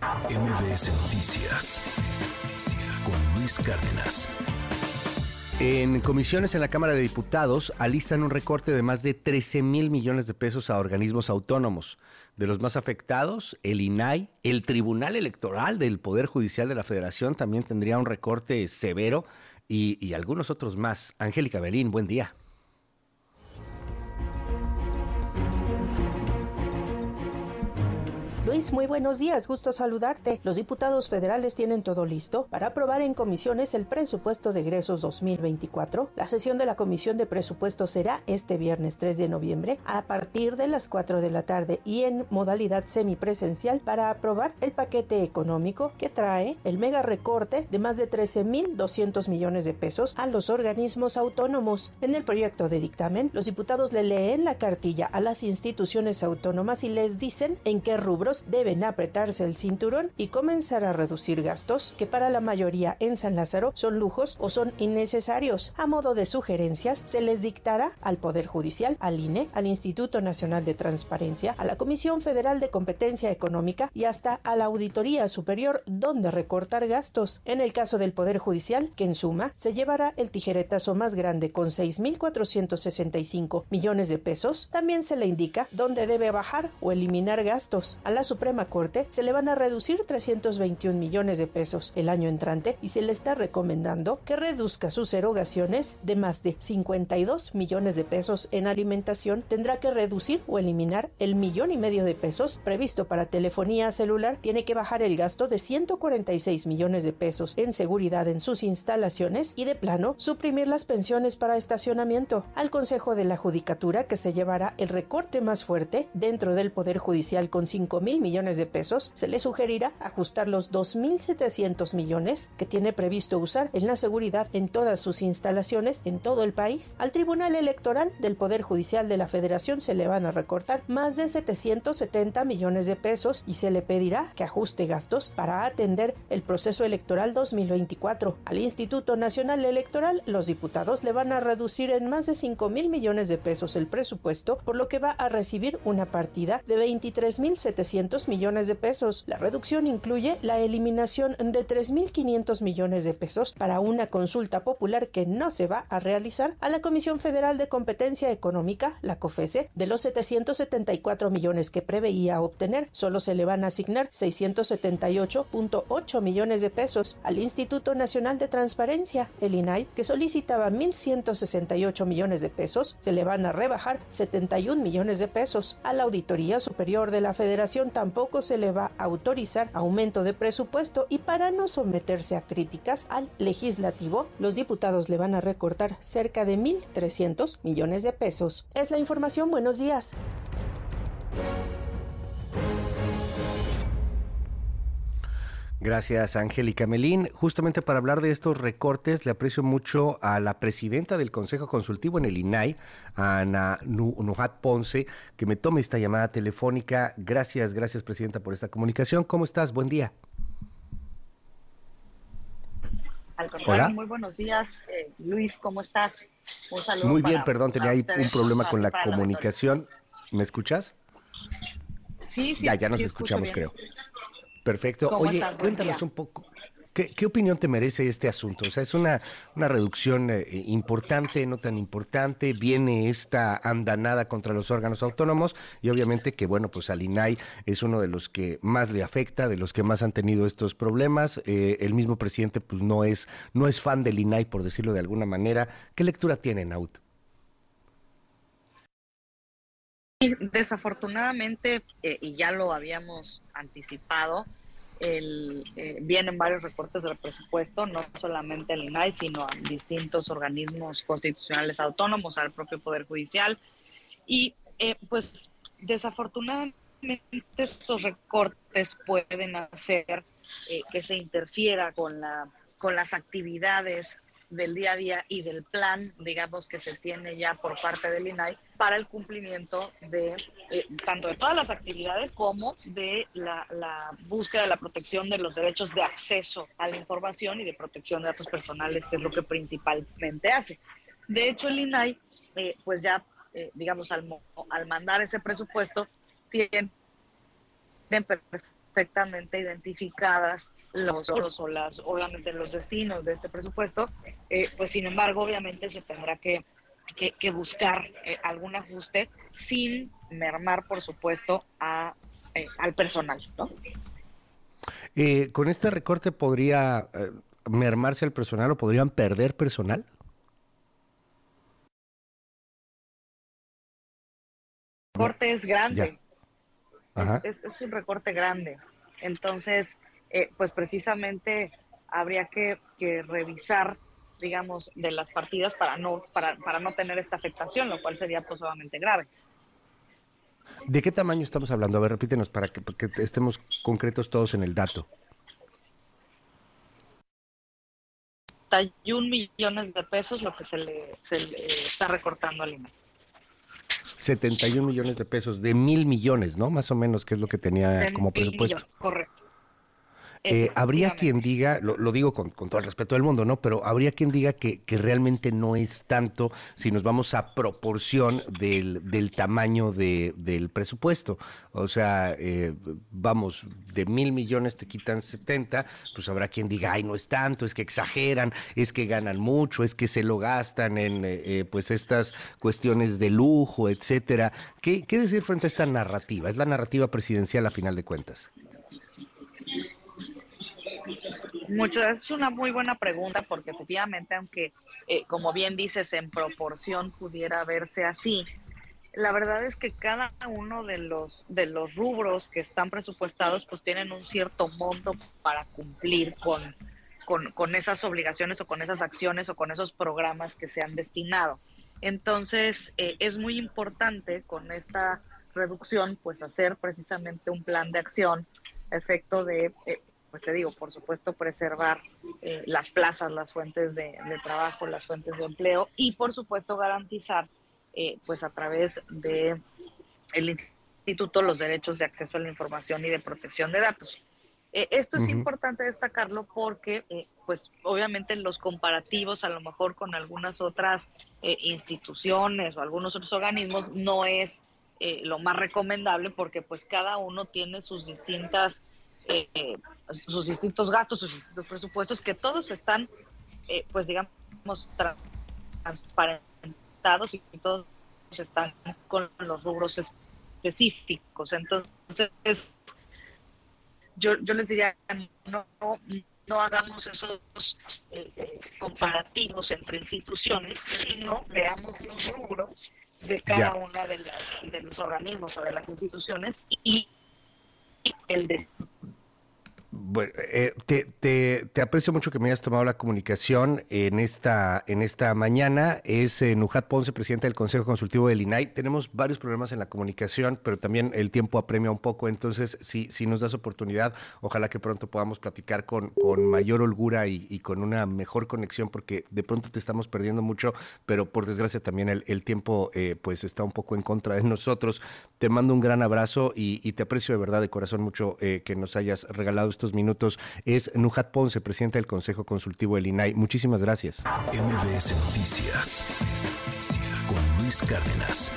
MBS Noticias con Luis Cárdenas. En comisiones en la Cámara de Diputados alistan un recorte de más de 13 mil millones de pesos a organismos autónomos. De los más afectados, el INAI, el Tribunal Electoral del Poder Judicial de la Federación también tendría un recorte severo y, y algunos otros más. Angélica Belín, buen día. Luis, muy buenos días, gusto saludarte. Los diputados federales tienen todo listo para aprobar en comisiones el presupuesto de egresos 2024. La sesión de la Comisión de Presupuesto será este viernes 3 de noviembre a partir de las 4 de la tarde y en modalidad semipresencial para aprobar el paquete económico que trae el mega recorte de más de 13.200 millones de pesos a los organismos autónomos. En el proyecto de dictamen, los diputados le leen la cartilla a las instituciones autónomas y les dicen en qué rubro deben apretarse el cinturón y comenzar a reducir gastos que para la mayoría en San Lázaro son lujos o son innecesarios. A modo de sugerencias, se les dictará al Poder Judicial, al INE, al Instituto Nacional de Transparencia, a la Comisión Federal de Competencia Económica y hasta a la Auditoría Superior donde recortar gastos. En el caso del Poder Judicial, que en suma se llevará el tijeretazo más grande con 6.465 millones de pesos, también se le indica dónde debe bajar o eliminar gastos. A la Suprema Corte se le van a reducir 321 millones de pesos el año entrante y se le está recomendando que reduzca sus erogaciones de más de 52 millones de pesos en alimentación. Tendrá que reducir o eliminar el millón y medio de pesos previsto para telefonía celular. Tiene que bajar el gasto de 146 millones de pesos en seguridad en sus instalaciones y de plano suprimir las pensiones para estacionamiento. Al Consejo de la Judicatura que se llevará el recorte más fuerte dentro del Poder Judicial con 5 mil millones de pesos, se le sugerirá ajustar los 2.700 millones que tiene previsto usar en la seguridad en todas sus instalaciones en todo el país. Al Tribunal Electoral del Poder Judicial de la Federación se le van a recortar más de 770 millones de pesos y se le pedirá que ajuste gastos para atender el proceso electoral 2024. Al Instituto Nacional Electoral, los diputados le van a reducir en más de 5 mil millones de pesos el presupuesto, por lo que va a recibir una partida de 23.700 millones de pesos. La reducción incluye la eliminación de 3.500 millones de pesos para una consulta popular que no se va a realizar a la Comisión Federal de Competencia Económica, la COFESE, de los 774 millones que preveía obtener, solo se le van a asignar 678.8 millones de pesos al Instituto Nacional de Transparencia, el INAI, que solicitaba 1.168 millones de pesos, se le van a rebajar 71 millones de pesos. A la Auditoría Superior de la Federación tampoco se le va a autorizar aumento de presupuesto y para no someterse a críticas al legislativo, los diputados le van a recortar cerca de 1.300 millones de pesos. Es la información. Buenos días. Gracias, Angélica Melín. Justamente para hablar de estos recortes, le aprecio mucho a la presidenta del Consejo Consultivo en el INAI, Ana Nujat Ponce, que me tome esta llamada telefónica. Gracias, gracias, presidenta, por esta comunicación. ¿Cómo estás? Buen día. Al contrario, muy buenos días. Eh, Luis, ¿cómo estás? Un saludo. Muy bien, perdón, tenía ahí un problema con la comunicación. ¿Me escuchas? Sí, sí. Ya, ya nos escuchamos, creo. Perfecto. Oye, cuéntanos un poco. ¿Qué, opinión te merece este asunto? O sea, es una, una reducción eh, importante, no tan importante, viene esta andanada contra los órganos autónomos y obviamente que, bueno, pues al INAI es uno de los que más le afecta, de los que más han tenido estos problemas. Eh, el mismo presidente, pues no es, no es fan del INAI, por decirlo de alguna manera. ¿Qué lectura tiene, Naut? Desafortunadamente, eh, y ya lo habíamos anticipado, eh, vienen varios recortes del presupuesto, no solamente al INAI, sino a distintos organismos constitucionales autónomos, al propio Poder Judicial. Y eh, pues desafortunadamente estos recortes pueden hacer que se interfiera con, la, con las actividades del día a día y del plan, digamos, que se tiene ya por parte del INAI para el cumplimiento de eh, tanto de todas las actividades como de la, búsqueda de la protección de los derechos de acceso a la información y de protección de datos personales, que es lo que principalmente hace. De hecho, el INAI, eh, pues ya, eh, digamos, al, al mandar ese presupuesto, tiene perfectamente identificadas los, o las, obviamente los destinos de este presupuesto, eh, pues sin embargo, obviamente se tendrá que, que, buscar eh, algún ajuste sin mermar, por supuesto, a, eh, al personal, ¿no? ¿Con este recorte podría mermarse el personal o podrían perder personal? El recorte es grande. Es, es, un recorte grande. Entonces, eh, pues precisamente habría que, revisar, digamos, de las partidas para no, para, para no tener esta afectación, lo cual sería pues grave. ¿De qué tamaño estamos hablando? A ver, repítenos para que, estemos concretos todos en el dato. 71 millones de pesos lo que se le, se le está recortando al INE. 71 millones de pesos, de mil millones, ¿no? Más o menos, que es lo que tenía como presupuesto. correcto. Eh, habría quien diga, lo, digo con, todo el respeto del mundo, ¿no? Pero habría quien diga que, realmente no es tanto si nos vamos a proporción del, tamaño del presupuesto. O sea, eh, vamos, de mil millones te quitan 70, pues habrá quien diga, ay, no es tanto, es que exageran, es que ganan mucho, es que se lo gastan en eh, pues estas cuestiones de lujo, etcétera. ¿Qué, ¿Qué decir frente a esta narrativa? Es la narrativa presidencial a final de cuentas. Muchas, es una muy buena pregunta porque efectivamente, aunque eh, como bien dices, en proporción pudiera verse así, la verdad es que cada uno de los de los rubros que están presupuestados pues tienen un cierto monto para cumplir con, con, esas obligaciones o con esas acciones o con esos programas que se han destinado. Entonces, eh, es muy importante con esta reducción, pues hacer precisamente un plan de acción, efecto de eh, pues te digo, por supuesto, preservar eh, las plazas, las fuentes de, trabajo, las fuentes de empleo y, por supuesto, garantizar, eh, pues a través de el instituto, los derechos de acceso a la información y de protección de datos. Eh, esto es importante destacarlo porque, pues, obviamente los comparativos, a lo mejor con algunas otras instituciones o algunos otros organismos, no es lo más recomendable porque, pues, cada uno tiene sus distintas sus distintos gastos, sus distintos presupuestos, que todos están, eh, pues digamos, transparentados y todos están con los rubros específicos. Entonces, yo, yo les diría, no, no hagamos esos eh, comparativos entre instituciones, sino veamos los rubros de cada una de, de los organismos o de las instituciones y el de bueno, eh, te, aprecio mucho que me hayas tomado la comunicación en esta, en esta mañana. Es eh, Nujat Ponce, presidente del Consejo Consultivo del INAI. Tenemos varios problemas en la comunicación, pero también el tiempo apremia un poco. Entonces, si, si nos das oportunidad, ojalá que pronto podamos platicar con, con mayor holgura y, con una mejor conexión, porque de pronto te estamos perdiendo mucho, pero por desgracia también el, tiempo eh, pues está un poco en contra de nosotros. Te mando un gran abrazo y, y te aprecio de verdad de corazón mucho que nos hayas regalado estos minutos es Nujat Ponce, presidente del Consejo Consultivo del INAI. Muchísimas gracias. MBS Noticias con Luis Cárdenas.